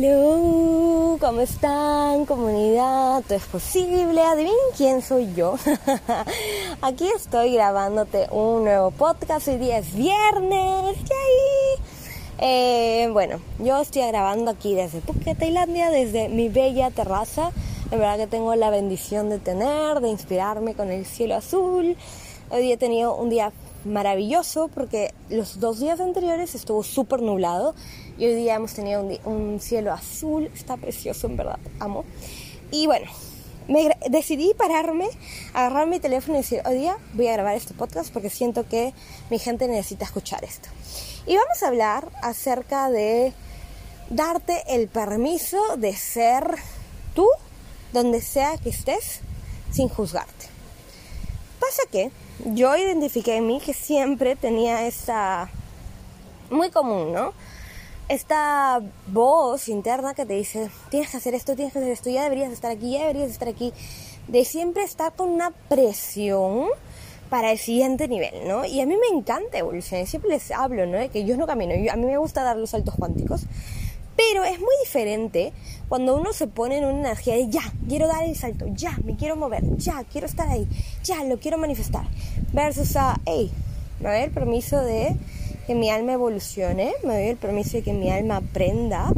Hello, ¿cómo están? Comunidad, todo es posible. Adivinen quién soy yo. Aquí estoy grabándote un nuevo podcast. Hoy día es viernes. ¡Yay! Eh, bueno, yo estoy grabando aquí desde Phuket, Tailandia, desde mi bella terraza. En verdad que tengo la bendición de tener, de inspirarme con el cielo azul. Hoy día he tenido un día maravilloso porque los dos días anteriores estuvo súper nublado y hoy día hemos tenido un, cielo azul, está precioso en verdad, amo. Y bueno, me decidí pararme, agarrar mi teléfono y decir, hoy día voy a grabar este podcast porque siento que mi gente necesita escuchar esto. Y vamos a hablar acerca de darte el permiso de ser tú donde sea que estés sin juzgarte. Pasa que yo identifiqué en mí que siempre tenía esta, muy común, ¿no? Esta voz interna que te dice, tienes que hacer esto, tienes que hacer esto, ya deberías estar aquí, ya deberías estar aquí, de siempre estar con una presión para el siguiente nivel, ¿no? Y a mí me encanta evolucionar, siempre les hablo, ¿no? De que yo no camino, a mí me gusta dar los saltos cuánticos, pero es muy diferente cuando uno se pone en una energía de ya, quiero dar el salto, ya, me quiero mover, ya, quiero estar ahí, ya, lo quiero manifestar. Versus a, hey, me doy el permiso de que mi alma evolucione, me doy el permiso de que mi alma aprenda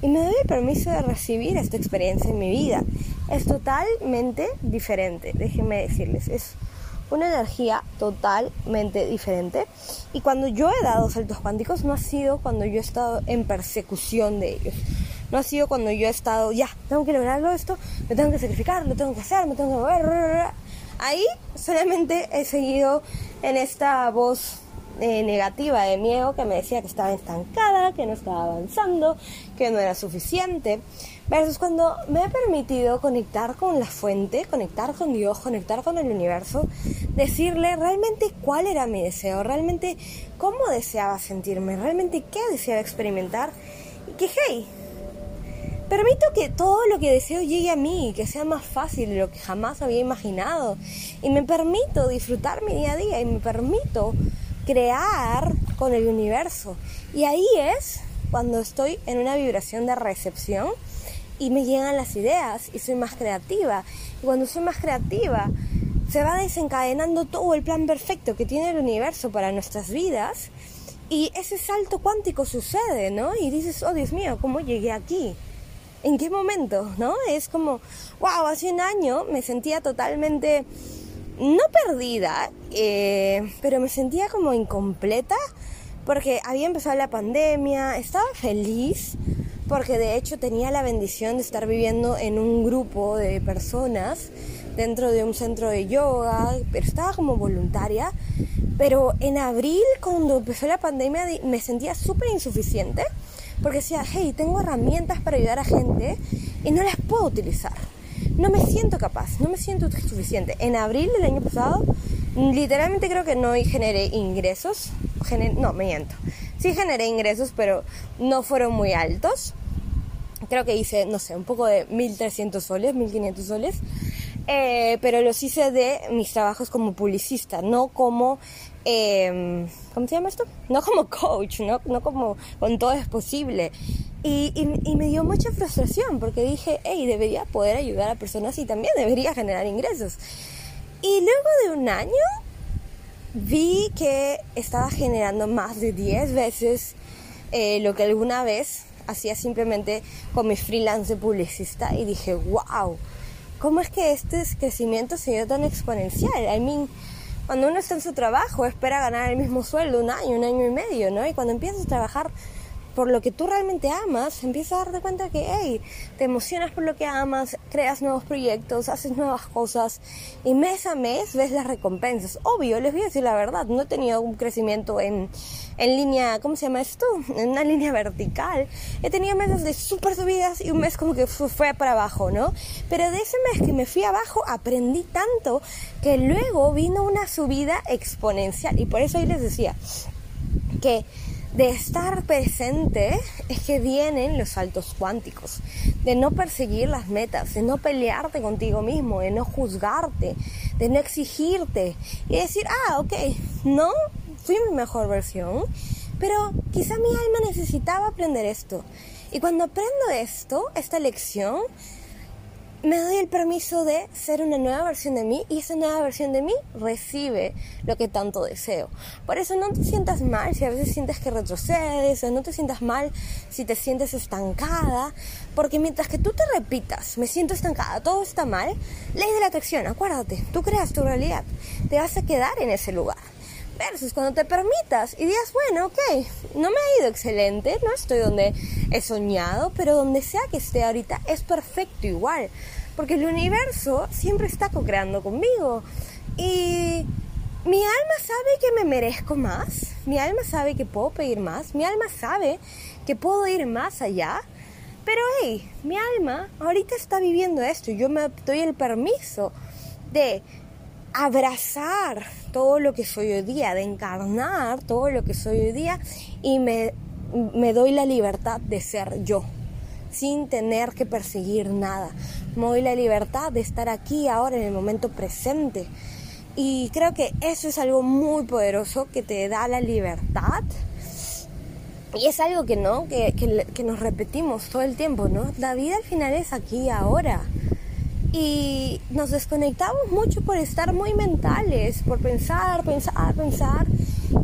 y me doy el permiso de recibir esta experiencia en mi vida. Es totalmente diferente, déjenme decirles, es una energía totalmente diferente. Y cuando yo he dado saltos cuánticos, no ha sido cuando yo he estado en persecución de ellos. No ha sido cuando yo he estado, ya, tengo que lograrlo esto, me tengo que sacrificar, lo tengo que hacer, me tengo que mover. Ahí solamente he seguido en esta voz eh, negativa de miedo que me decía que estaba estancada, que no estaba avanzando, que no era suficiente. Versus cuando me he permitido conectar con la fuente, conectar con Dios, conectar con el universo, decirle realmente cuál era mi deseo, realmente cómo deseaba sentirme, realmente qué deseaba experimentar. Y que, hey, permito que todo lo que deseo llegue a mí, que sea más fácil de lo que jamás había imaginado. Y me permito disfrutar mi día a día y me permito crear con el universo. Y ahí es cuando estoy en una vibración de recepción y me llegan las ideas y soy más creativa. Y cuando soy más creativa, se va desencadenando todo el plan perfecto que tiene el universo para nuestras vidas y ese salto cuántico sucede, ¿no? Y dices, oh Dios mío, ¿cómo llegué aquí? ¿En qué momento? ¿No? Es como, wow, hace un año me sentía totalmente, no perdida, eh, pero me sentía como incompleta porque había empezado la pandemia, estaba feliz, porque de hecho tenía la bendición de estar viviendo en un grupo de personas dentro de un centro de yoga, pero estaba como voluntaria. Pero en abril, cuando empezó la pandemia, me sentía súper insuficiente porque decía, hey, tengo herramientas para ayudar a gente y no las puedo utilizar. No me siento capaz, no me siento suficiente. En abril del año pasado, literalmente creo que no generé ingresos. no, me miento. Sí generé ingresos, pero no fueron muy altos creo que hice, no sé, un poco de 1.300 soles, 1.500 soles, eh, pero los hice de mis trabajos como publicista, no como, eh, ¿cómo se llama esto? No como coach, no, no como con todo es posible. Y, y, me dio mucha frustración porque dije, hey, debería poder ayudar a personas y también debería generar ingresos. Y luego de un año vi que estaba generando más de 10 veces eh, lo que alguna vez hacía simplemente con mi freelance de publicista y dije, wow, ¿cómo es que este crecimiento se dio tan exponencial? I mean, cuando uno está en su trabajo espera ganar el mismo sueldo un año, un año y medio, ¿no? Y cuando empiezas a trabajar por lo que tú realmente amas, empiezas a darte cuenta que, hey, te emocionas por lo que amas, creas nuevos proyectos, haces nuevas cosas y mes a mes ves las recompensas. Obvio, les voy a decir la verdad, no he tenido un crecimiento en, en línea, ¿cómo se llama esto? En una línea vertical. He tenido meses de súper subidas y un mes como que fue para abajo, ¿no? Pero de ese mes que me fui abajo aprendí tanto que luego vino una subida exponencial y por eso ahí les decía que de estar presente es que vienen los saltos cuánticos, de no perseguir las metas, de no pelearte contigo mismo, de no juzgarte, de no exigirte y decir, ah, ok, no fui mi mejor versión, pero quizá mi alma necesitaba aprender esto. Y cuando aprendo esto, esta lección, me doy el permiso de ser una nueva versión de mí y esa nueva versión de mí recibe lo que tanto deseo. Por eso no te sientas mal si a veces sientes que retrocedes o no te sientas mal si te sientes estancada, porque mientras que tú te repitas, me siento estancada, todo está mal, ley de la atracción, acuérdate, tú creas tu realidad, te vas a quedar en ese lugar. Versus cuando te permitas y digas, bueno, ok, no me ha ido excelente, no estoy donde he soñado, pero donde sea que esté ahorita es perfecto igual, porque el universo siempre está co-creando conmigo. Y mi alma sabe que me merezco más, mi alma sabe que puedo pedir más, mi alma sabe que puedo ir más allá, pero hey, mi alma ahorita está viviendo esto, yo me doy el permiso de abrazar todo lo que soy hoy día, de encarnar todo lo que soy hoy día y me, me doy la libertad de ser yo, sin tener que perseguir nada. Me doy la libertad de estar aquí ahora en el momento presente. Y creo que eso es algo muy poderoso que te da la libertad. Y es algo que no, que, que, nos repetimos todo el tiempo, ¿no? La vida al final es aquí ahora y nos desconectamos mucho por estar muy mentales, por pensar, pensar, pensar.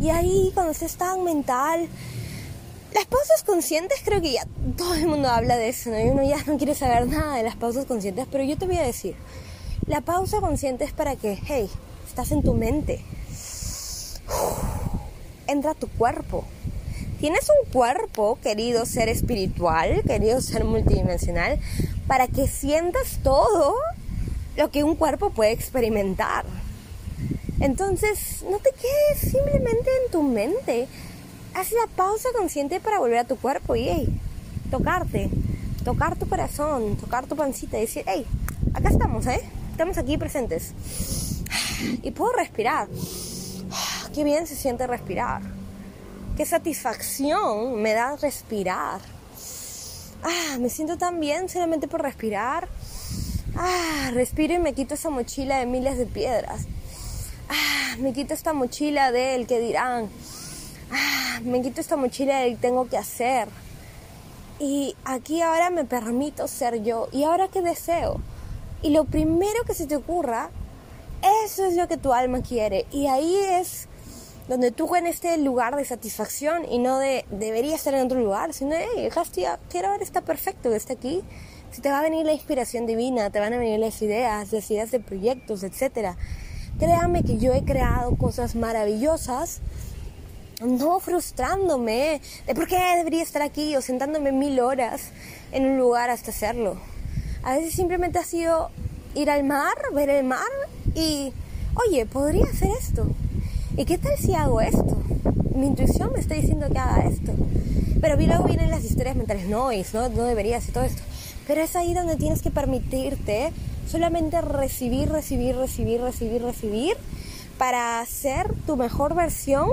Y ahí cuando se tan mental, las pausas conscientes creo que ya todo el mundo habla de eso, ¿no? Y uno ya no quiere saber nada de las pausas conscientes, pero yo te voy a decir, la pausa consciente es para que, hey, estás en tu mente, entra a tu cuerpo. Tienes un cuerpo, querido ser espiritual, querido ser multidimensional, para que sientas todo lo que un cuerpo puede experimentar. Entonces, no te quedes simplemente en tu mente. Haz la pausa consciente para volver a tu cuerpo y, hey, tocarte, tocar tu corazón, tocar tu pancita decir, hey, acá estamos, ¿eh? Estamos aquí presentes. Y puedo respirar. Qué bien se siente respirar. Qué satisfacción me da respirar ah, me siento tan bien solamente por respirar. Ah, respiro y me quito esa mochila de miles de piedras. Ah, me quito esta mochila del que dirán. Ah, me quito esta mochila del tengo que hacer. Y aquí ahora me permito ser yo. ¿Y ahora qué deseo? Y lo primero que se te ocurra, eso es lo que tu alma quiere. Y ahí es donde tú en este lugar de satisfacción y no de debería estar en otro lugar, sino hey, quiero ver, está perfecto que esté aquí. Si te va a venir la inspiración divina, te van a venir las ideas, las ideas de proyectos, etc. Créame que yo he creado cosas maravillosas, no frustrándome de por qué debería estar aquí o sentándome mil horas en un lugar hasta hacerlo. A veces simplemente ha sido ir al mar, ver el mar y, oye, podría hacer esto ¿Y qué tal si hago esto? Mi intuición me está diciendo que haga esto. Pero luego vienen las historias mentales, no, no, no deberías y todo esto. Pero es ahí donde tienes que permitirte solamente recibir, recibir, recibir, recibir, recibir para ser tu mejor versión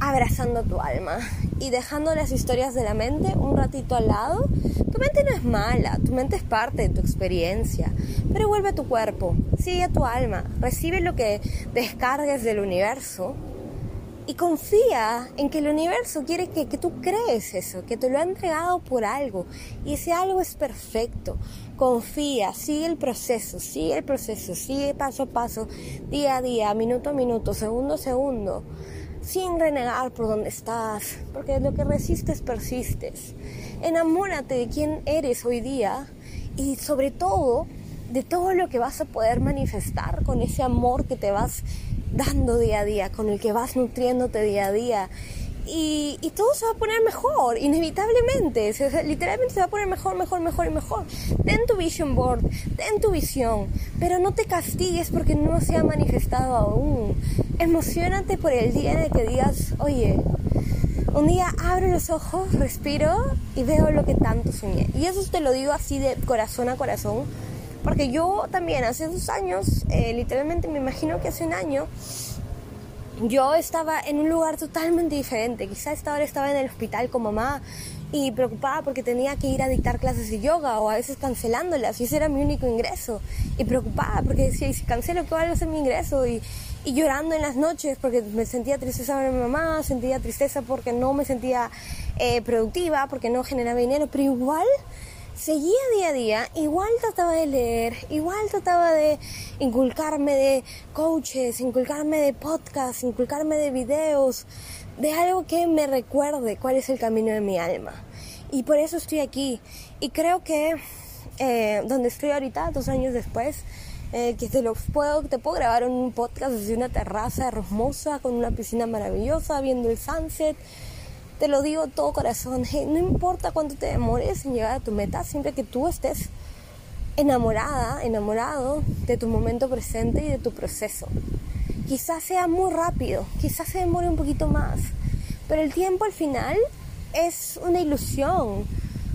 abrazando tu alma y dejando las historias de la mente un ratito al lado. Tu mente no es mala, tu mente es parte de tu experiencia, pero vuelve a tu cuerpo, sigue a tu alma, recibe lo que descargues del universo y confía en que el universo quiere que, que, tú crees eso, que te lo ha entregado por algo y ese algo es perfecto. Confía, sigue el proceso, sigue el proceso, sigue paso a paso, día a día, minuto a minuto, segundo a segundo sin renegar por donde estás, porque lo que resistes persistes. Enamórate de quién eres hoy día y sobre todo de todo lo que vas a poder manifestar con ese amor que te vas dando día a día, con el que vas nutriéndote día a día y, todo se va a poner mejor, inevitablemente. literalmente se va a poner mejor, mejor, mejor y mejor. Ten tu vision board, ten tu visión, pero no te castigues porque no se ha manifestado aún. Emocionate por el día en el que digas, oye, un día abro los ojos, respiro y veo lo que tanto soñé. Y eso te lo digo así de corazón a corazón, porque yo también hace dos años, eh, literalmente me imagino que hace un año, yo estaba en un lugar totalmente diferente. Quizá esta hora estaba en el hospital con mamá y preocupada porque tenía que ir a dictar clases de yoga o a veces cancelándolas y ese era mi único ingreso. Y preocupada porque si cancelo, ¿qué va a ser mi ingreso? Y, y llorando en las noches porque me sentía tristeza por mi mamá, sentía tristeza porque no me sentía eh, productiva, porque no generaba dinero, pero igual seguía día a día, igual trataba de leer, igual trataba de inculcarme de coaches, inculcarme de podcasts, inculcarme de videos, de algo que me recuerde cuál es el camino de mi alma. Y por eso estoy aquí. Y creo que eh, donde estoy ahorita, dos años después, eh, que te, lo puedo, te puedo grabar un podcast desde una terraza hermosa, con una piscina maravillosa, viendo el sunset. Te lo digo todo corazón, no importa cuánto te demores en llegar a tu meta, siempre que tú estés enamorada, enamorado de tu momento presente y de tu proceso. Quizás sea muy rápido, quizás se demore un poquito más, pero el tiempo al final es una ilusión.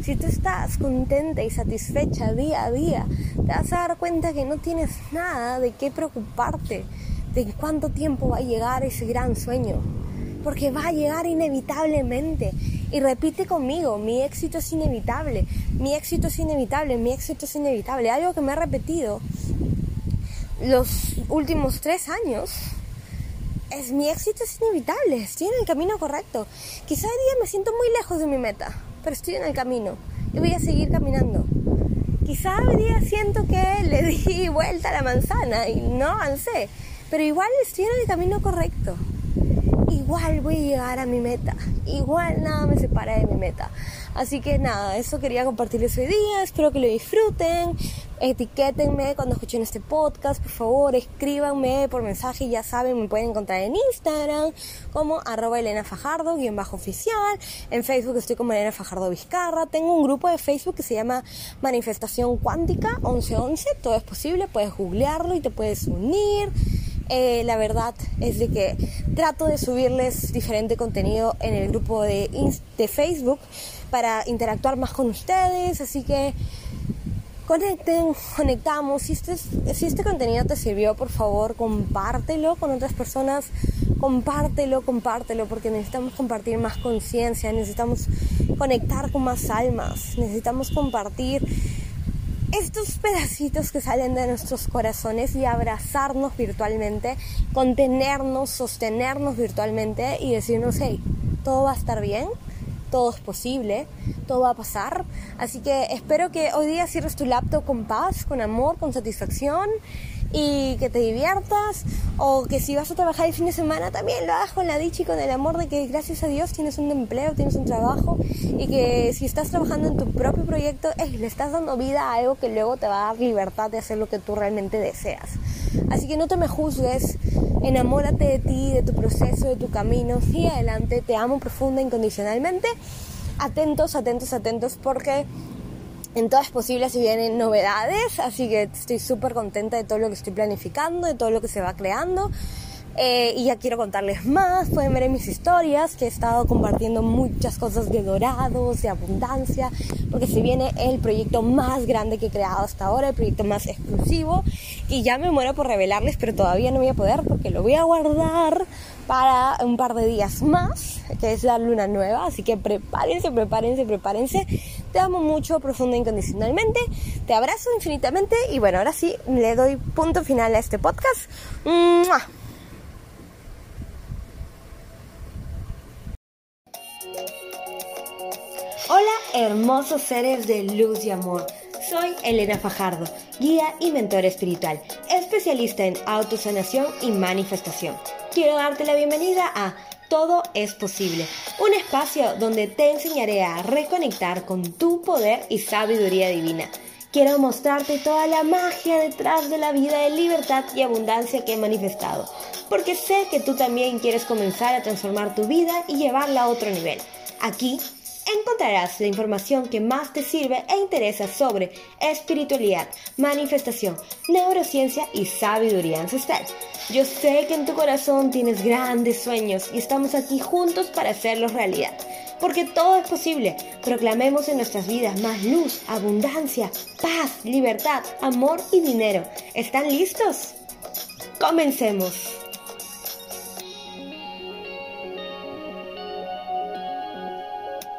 Si tú estás contenta y satisfecha día a día, te vas a dar cuenta que no tienes nada de qué preocuparte, de cuánto tiempo va a llegar ese gran sueño, porque va a llegar inevitablemente. Y repite conmigo, mi éxito es inevitable, mi éxito es inevitable, mi éxito es inevitable. Algo que me ha repetido los últimos tres años es mi éxito es inevitable, estoy en el camino correcto. Quizá hoy día me siento muy lejos de mi meta, pero estoy en el camino y voy a seguir caminando. Quizá hoy día siento que le di vuelta a la manzana y no avancé, pero igual estoy en el camino correcto. Igual voy a llegar a mi meta, igual nada me separa de mi meta. Así que nada, eso quería compartirles hoy día, espero que lo disfruten, etiquétenme cuando escuchen este podcast, por favor, escríbanme por mensaje, ya saben, me pueden encontrar en Instagram como arroba Elena Fajardo, guion bajo oficial, en Facebook estoy como Elena Fajardo Vizcarra, tengo un grupo de Facebook que se llama Manifestación Cuántica 1111, todo es posible, puedes googlearlo y te puedes unir. Eh, la verdad es de que trato de subirles diferente contenido en el grupo de, Facebook para interactuar más con ustedes, así que conecten, conectamos. Este, si este contenido te sirvió, por favor, compártelo con otras personas, compártelo, compártelo, porque necesitamos compartir más conciencia, necesitamos conectar con más almas, necesitamos compartir estos pedacitos que salen de nuestros corazones y abrazarnos virtualmente, contenernos, sostenernos virtualmente y decirnos, hey, todo va a estar bien todo es posible, todo va a pasar. Así que espero que hoy día cierres tu laptop con paz, con amor, con satisfacción y que te diviertas o que si vas a trabajar el fin de semana también lo hagas con la dicha y con el amor de que gracias a Dios tienes un empleo, tienes un trabajo y que si estás trabajando en tu propio proyecto le estás dando vida a algo que luego te va a dar libertad de hacer lo que tú realmente deseas. Así que no te me juzgues, enamórate de ti, de tu proceso, de tu camino, sigue adelante, te amo profunda, incondicionalmente. Atentos, atentos, atentos, porque en todas posibles si vienen novedades, así que estoy súper contenta de todo lo que estoy planificando, de todo lo que se va creando. Eh, y ya quiero contarles más, pueden ver en mis historias que he estado compartiendo muchas cosas de dorados, de abundancia, porque se viene el proyecto más grande que he creado hasta ahora, el proyecto más exclusivo, y ya me muero por revelarles, pero todavía no voy a poder porque lo voy a guardar para un par de días más, que es la luna nueva, así que prepárense, prepárense, prepárense. Te amo mucho, profunda e incondicionalmente, te abrazo infinitamente y bueno, ahora sí, le doy punto final a este podcast. Hola hermosos seres de luz y amor. Soy Elena Fajardo, guía y mentor espiritual, especialista en autosanación y manifestación. Quiero darte la bienvenida a Todo es posible, un espacio donde te enseñaré a reconectar con tu poder y sabiduría divina. Quiero mostrarte toda la magia detrás de la vida de libertad y abundancia que he manifestado, porque sé que tú también quieres comenzar a transformar tu vida y llevarla a otro nivel. Aquí encontrarás la información que más te sirve e interesa sobre espiritualidad, manifestación, neurociencia y sabiduría ancestral. Yo sé que en tu corazón tienes grandes sueños y estamos aquí juntos para hacerlos realidad. Porque todo es posible. Proclamemos en nuestras vidas más luz, abundancia, paz, libertad, amor y dinero. ¿Están listos? Comencemos.